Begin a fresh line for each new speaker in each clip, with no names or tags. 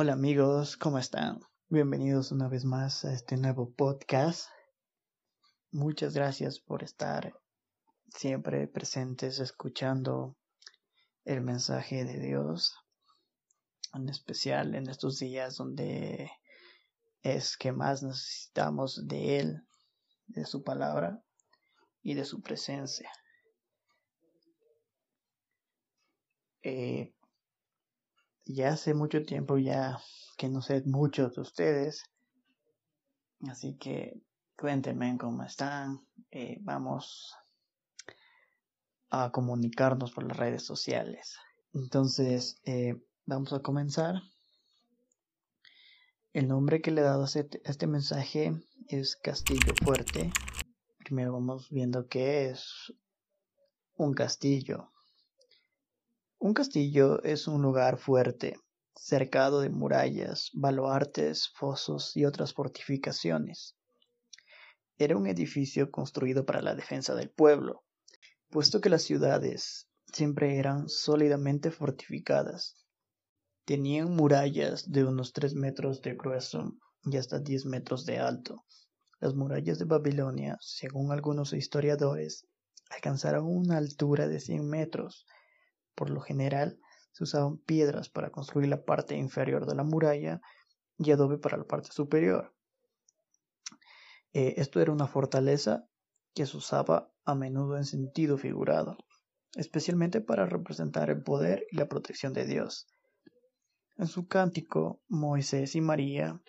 Hola amigos, ¿cómo están? Bienvenidos una vez más a este nuevo podcast. Muchas gracias por estar siempre presentes escuchando el mensaje de Dios, en especial en estos días donde es que más necesitamos de Él, de su palabra y de su presencia. Eh, ya hace mucho tiempo ya que no sé mucho de ustedes. Así que cuéntenme cómo están. Eh, vamos a comunicarnos por las redes sociales. Entonces, eh, vamos a comenzar. El nombre que le he dado a este, este mensaje es Castillo Fuerte. Primero vamos viendo qué es un castillo. Un castillo es un lugar fuerte, cercado de murallas, baluartes, fosos y otras fortificaciones. Era un edificio construido para la defensa del pueblo, puesto que las ciudades siempre eran sólidamente fortificadas. Tenían murallas de unos tres metros de grueso y hasta diez metros de alto. Las murallas de Babilonia, según algunos historiadores, alcanzaron una altura de cien metros por lo general, se usaban piedras para construir la parte inferior de la muralla y adobe para la parte superior. Eh, esto era una fortaleza que se usaba a menudo en sentido figurado, especialmente para representar el poder y la protección de Dios. En su cántico, Moisés y María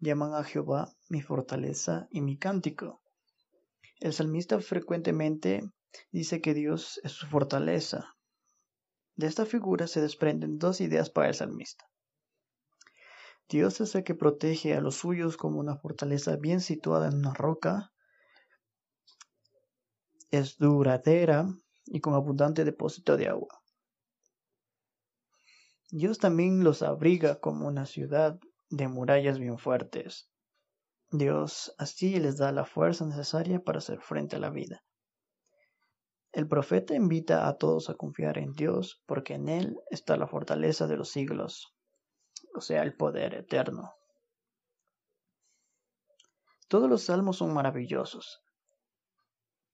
llaman a Jehová mi fortaleza y mi cántico. El salmista frecuentemente dice que Dios es su fortaleza, de esta figura se desprenden dos ideas para el salmista. Dios es el que protege a los suyos como una fortaleza bien situada en una roca, es duradera y con abundante depósito de agua. Dios también los abriga como una ciudad de murallas bien fuertes. Dios así les da la fuerza necesaria para hacer frente a la vida. El profeta invita a todos a confiar en Dios porque en Él está la fortaleza de los siglos, o sea, el poder eterno. Todos los salmos son maravillosos,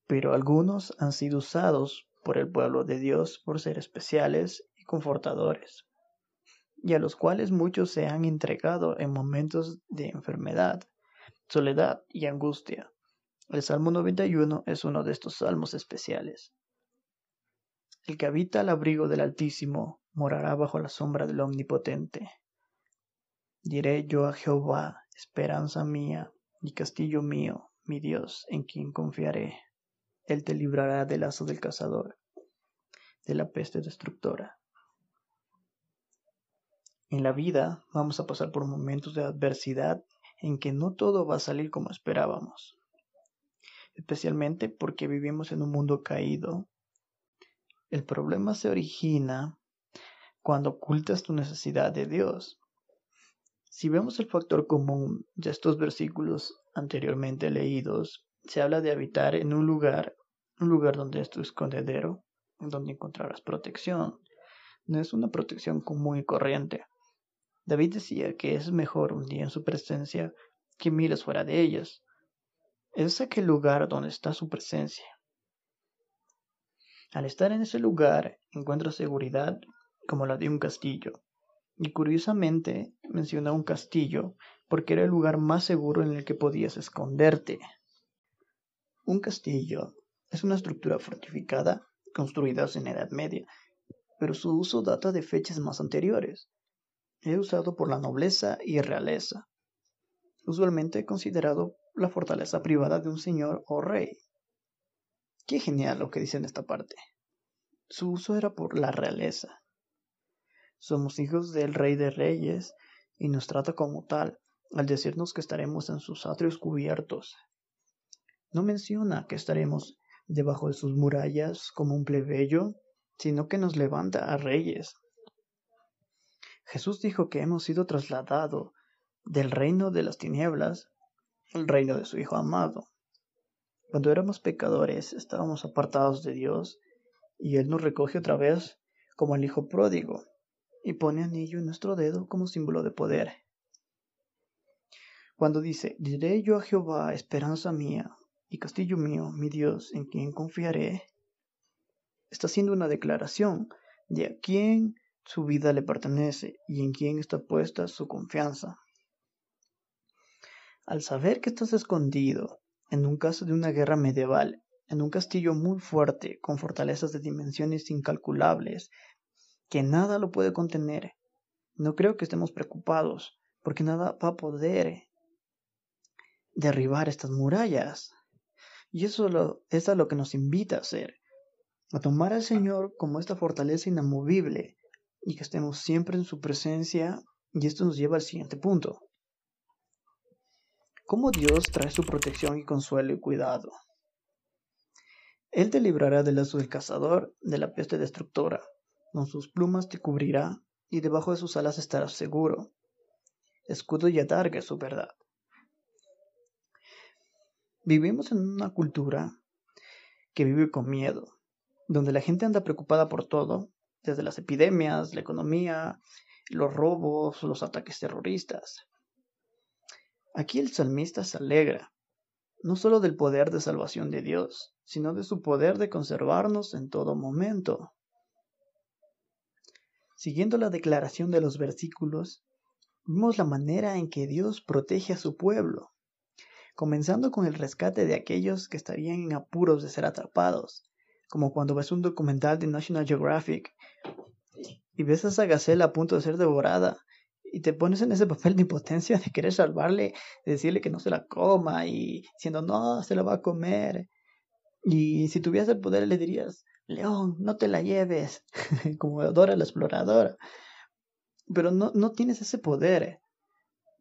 pero algunos han sido usados por el pueblo de Dios por ser especiales y confortadores, y a los cuales muchos se han entregado en momentos de enfermedad, soledad y angustia. El Salmo 91 es uno de estos salmos especiales. El que habita al abrigo del Altísimo morará bajo la sombra del Omnipotente. Diré yo a Jehová, esperanza mía y castillo mío, mi Dios, en quien confiaré. Él te librará del lazo del cazador, de la peste destructora. En la vida vamos a pasar por momentos de adversidad en que no todo va a salir como esperábamos especialmente porque vivimos en un mundo caído. El problema se origina cuando ocultas tu necesidad de Dios. Si vemos el factor común de estos versículos anteriormente leídos, se habla de habitar en un lugar, un lugar donde es tu escondedero, donde encontrarás protección. No es una protección común y corriente. David decía que es mejor un día en su presencia que miles fuera de ellas es aquel lugar donde está su presencia. Al estar en ese lugar encuentro seguridad como la de un castillo. Y curiosamente menciona un castillo porque era el lugar más seguro en el que podías esconderte. Un castillo es una estructura fortificada construida en Edad Media, pero su uso data de fechas más anteriores. Es usado por la nobleza y realeza, usualmente considerado la fortaleza privada de un señor o rey. Qué genial lo que dice en esta parte. Su uso era por la realeza. Somos hijos del rey de reyes y nos trata como tal al decirnos que estaremos en sus atrios cubiertos. No menciona que estaremos debajo de sus murallas como un plebeyo, sino que nos levanta a reyes. Jesús dijo que hemos sido trasladados del reino de las tinieblas el reino de su Hijo amado. Cuando éramos pecadores estábamos apartados de Dios y Él nos recoge otra vez como el Hijo pródigo. y pone anillo en nuestro dedo como símbolo de poder. Cuando dice, diré yo a Jehová, esperanza mía y castillo mío, mi Dios, en quien confiaré, está haciendo una declaración de a quién su vida le pertenece y en quién está puesta su confianza. Al saber que estás escondido en un caso de una guerra medieval, en un castillo muy fuerte, con fortalezas de dimensiones incalculables, que nada lo puede contener, no creo que estemos preocupados, porque nada va a poder derribar estas murallas. Y eso lo, es a lo que nos invita a hacer, a tomar al Señor como esta fortaleza inamovible y que estemos siempre en su presencia. Y esto nos lleva al siguiente punto. ¿Cómo Dios trae su protección y consuelo y cuidado? Él te librará del lazo del cazador, de la peste destructora. Con sus plumas te cubrirá, y debajo de sus alas estarás seguro. Escudo y adarga es su verdad. Vivimos en una cultura que vive con miedo, donde la gente anda preocupada por todo, desde las epidemias, la economía, los robos, los ataques terroristas. Aquí el salmista se alegra, no solo del poder de salvación de Dios, sino de su poder de conservarnos en todo momento. Siguiendo la declaración de los versículos, vemos la manera en que Dios protege a su pueblo comenzando con el rescate de aquellos que estarían en apuros de ser atrapados, como cuando ves un documental de National Geographic y ves a esa gacela a punto de ser devorada y te pones en ese papel de impotencia de querer salvarle, de decirle que no se la coma y diciendo no, se la va a comer. Y si tuvieras el poder le dirías, León, no te la lleves, como Dora la exploradora. Pero no, no tienes ese poder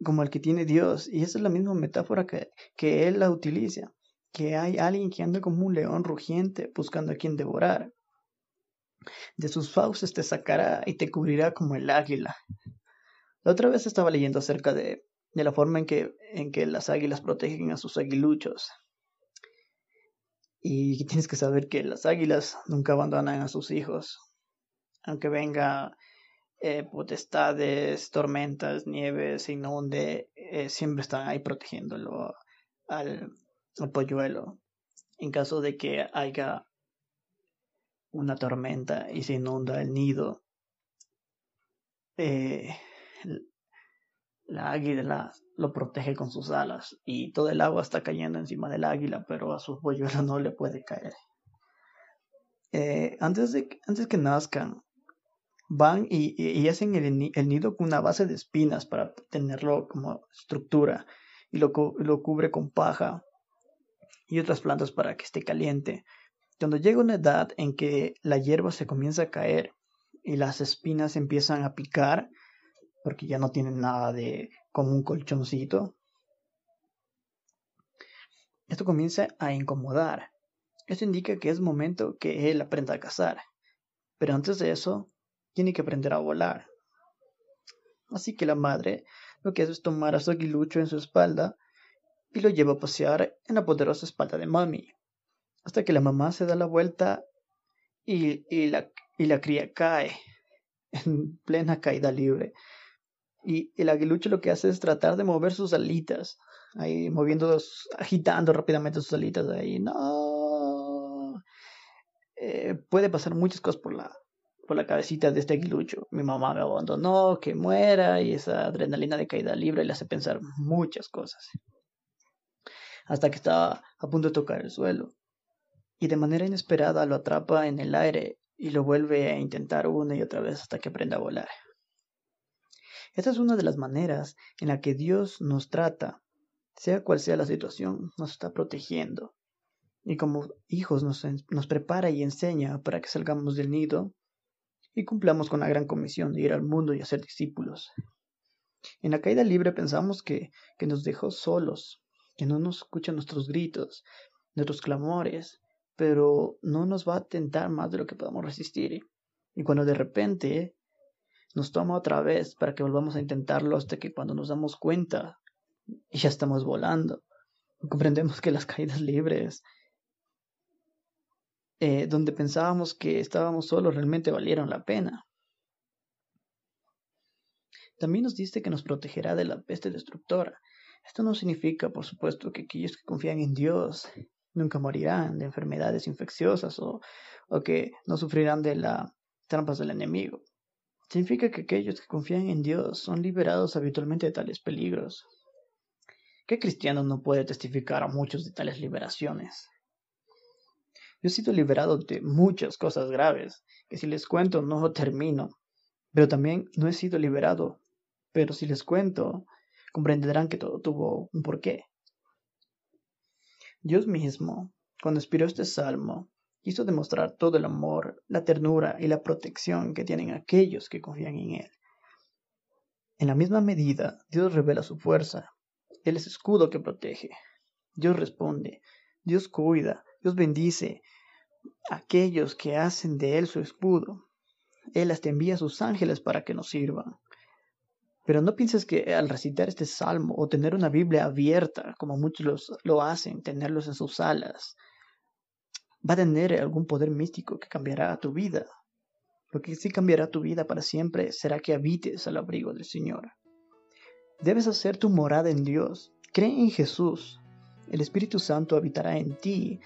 como el que tiene Dios. Y esa es la misma metáfora que, que Él la utiliza, que hay alguien que anda como un león rugiente buscando a quien devorar. De sus fauces te sacará y te cubrirá como el águila. La otra vez estaba leyendo acerca de, de la forma en que, en que las águilas protegen a sus aguiluchos. Y tienes que saber que las águilas nunca abandonan a sus hijos. Aunque venga eh, potestades, tormentas, nieves, inunde, eh, siempre están ahí protegiéndolo al, polluelo. En caso de que haya una tormenta y se inunda el nido, eh, la águila lo protege con sus alas y todo el agua está cayendo encima del águila, pero a su polluelo no le puede caer. antes, de, antes que nazcan, van y, hacen el, nido con una base de espinas para tenerlo como estructura y lo, lo cubre con paja y otras plantas para que esté caliente. Cuando llega una edad en que la hierba se comienza a caer y las espinas empiezan a picar, porque ya no tienen nada de como un colchoncito, esto comienza a incomodar. Esto indica que es momento que él aprenda a cazar. Pero antes de eso, tiene que aprender a volar. Así que la madre lo que hace es tomar a su aguilucho en su espalda y lo lleva a pasear en la poderosa espalda de mami, hasta que la mamá se da la vuelta y, y, la, y la cría cae en plena caída libre. Y el aguilucho lo que hace es tratar de mover sus alitas, ahí moviendo, agitando rápidamente sus alitas, ahí, no. Eh, puede pasar muchas cosas por la, por la cabecita de este aguilucho. Mi mamá me abandonó, que muera, y esa adrenalina de caída libre le hace pensar muchas cosas. Hasta que estaba a punto de tocar el suelo. Y de manera inesperada lo atrapa en el aire y lo vuelve a intentar una y otra vez hasta que aprenda a volar. Esta es una de las maneras en la que Dios nos trata, sea cual sea la situación, nos está protegiendo. Y como hijos nos, nos prepara y enseña para que salgamos del nido y cumplamos con la gran comisión de ir al mundo y hacer discípulos. En la caída libre pensamos que, que nos dejó solos, que no nos escucha nuestros gritos, nuestros clamores, pero no nos va a tentar más de lo que podamos resistir. Y cuando de repente nos toma otra vez para que volvamos a intentarlo hasta que cuando nos damos cuenta ya estamos volando. Comprendemos que las caídas libres eh, donde pensábamos que estábamos solos realmente valieron la pena. También nos dice que nos protegerá de la peste destructora. Esto no significa, por supuesto, que aquellos que confían en Dios nunca morirán de enfermedades infecciosas o, o que no sufrirán de las trampas del enemigo. Significa que aquellos que confían en Dios son liberados habitualmente de tales peligros. ¿Qué cristiano no puede testificar a muchos de tales liberaciones? Yo he sido liberado de muchas cosas graves, que si les cuento no termino, pero también no he sido liberado, pero si les cuento, comprenderán que todo tuvo un porqué. Dios mismo, cuando inspiró este salmo, quiso demostrar todo el amor, la ternura y la protección que tienen aquellos que confían en Él. En la misma medida, Dios revela su fuerza. Él es escudo que protege. Dios responde. Dios cuida. Dios bendice a aquellos que hacen de Él su escudo. Él hasta envía a sus ángeles para que nos sirvan. Pero no pienses que al recitar este salmo o tener una Biblia abierta, como muchos lo hacen, tenerlos en sus salas, va a tener algún poder místico que cambiará tu vida. Lo que sí cambiará tu vida para siempre será que habites al abrigo del Señor. Debes hacer tu morada en Dios. Cree en Jesús. El Espíritu Santo habitará en ti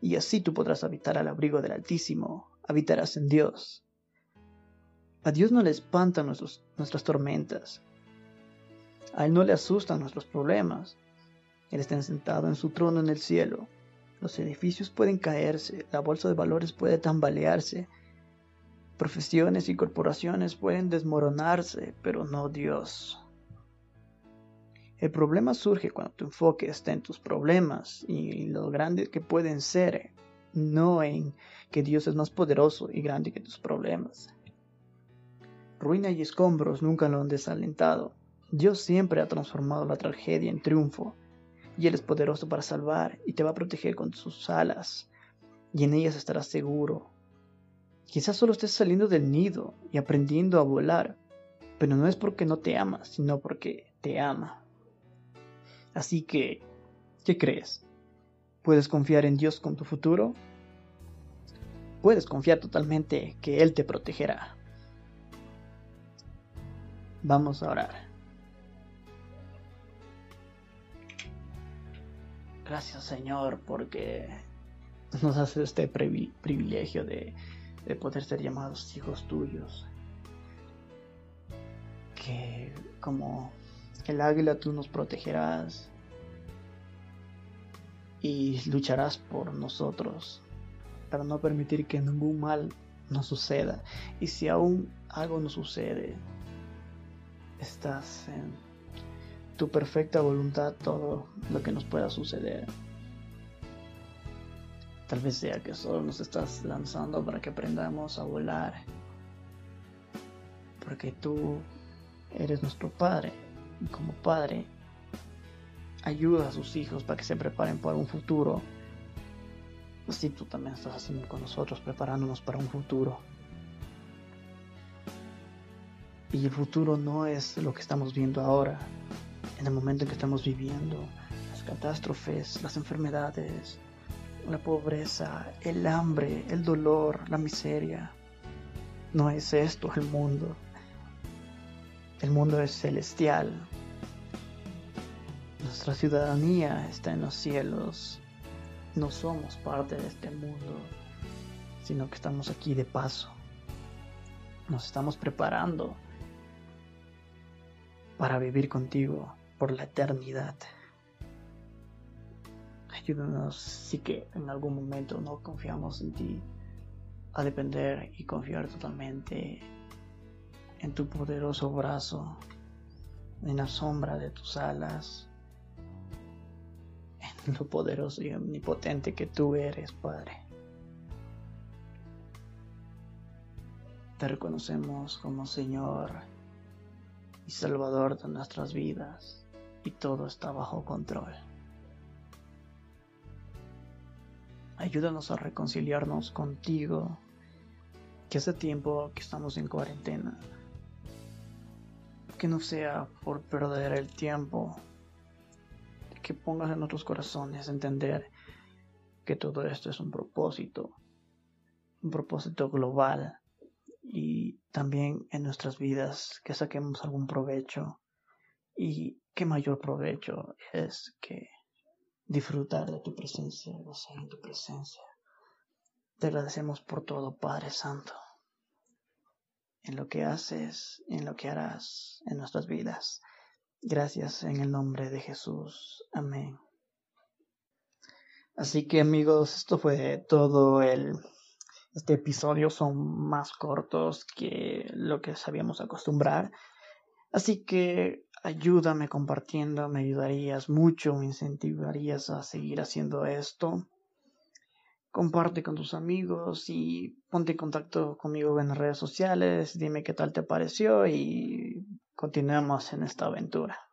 y así tú podrás habitar al abrigo del Altísimo. Habitarás en Dios. A Dios no le espantan nuestras tormentas. A Él no le asustan nuestros problemas. Él está sentado en su trono en el cielo los edificios pueden caerse, la bolsa de valores puede tambalearse, profesiones y corporaciones pueden desmoronarse, pero no Dios. El problema surge cuando tu enfoque está en tus problemas y lo grandes que pueden ser, no en que Dios es más poderoso y grande que tus problemas. Ruina y escombros nunca lo han desalentado. Dios siempre ha transformado la tragedia en triunfo y Él es poderoso para salvar y te va a proteger con sus alas y en ellas estarás seguro. Quizás solo estés saliendo del nido y aprendiendo a volar, pero no es porque no te ama, sino porque te ama. Así que, ¿qué crees? ¿Puedes confiar en Dios con tu futuro? Puedes confiar totalmente que Él te protegerá. Vamos a orar. Gracias Señor porque nos hace este privilegio de, poder ser llamados hijos tuyos. Que como el águila tú nos protegerás y lucharás por nosotros para no permitir que ningún mal nos suceda. Y si aún algo nos sucede, estás en tu perfecta voluntad todo lo que nos pueda suceder. Tal vez sea que solo nos estás lanzando para que aprendamos a volar. Porque tú eres nuestro Padre. Y como Padre, ayuda a sus hijos para que se preparen para un futuro. Así tú también estás haciendo con nosotros, preparándonos para un futuro. Y el futuro no es lo que estamos viendo ahora, en el momento en que estamos viviendo, las catástrofes, las enfermedades, la pobreza, el hambre, el dolor, la miseria. No es esto el mundo. El mundo es celestial. Nuestra ciudadanía está en los cielos. No somos parte de este mundo, sino que estamos aquí de paso. Nos estamos preparando para vivir contigo por la eternidad. Ayúdanos si que en algún momento no confiamos en ti, a depender y confiar totalmente en tu poderoso brazo, en la sombra de tus alas, en lo poderoso y omnipotente que tú eres, Padre. Te reconocemos como Señor y Salvador de nuestras vidas y todo está bajo control. Ayúdanos a reconciliarnos contigo, que hace tiempo que estamos en cuarentena. Que no sea por perder el tiempo, que pongas en nuestros corazones entender que todo esto es un propósito, un propósito global y también en nuestras vidas que saquemos algún provecho y qué mayor provecho es que disfrutar de tu presencia, gozar en tu presencia. Te agradecemos por todo, Padre Santo, en lo que haces, en lo que harás en nuestras vidas. Gracias en el nombre de Jesús. Amén. Así que amigos, esto fue todo el este episodio son más cortos que lo que sabíamos acostumbrar. Así que ayúdame compartiendo, me ayudarías mucho, me incentivarías a seguir haciendo esto. Comparte con tus amigos y ponte en contacto conmigo en las redes sociales, dime qué tal te pareció y continuemos en esta aventura.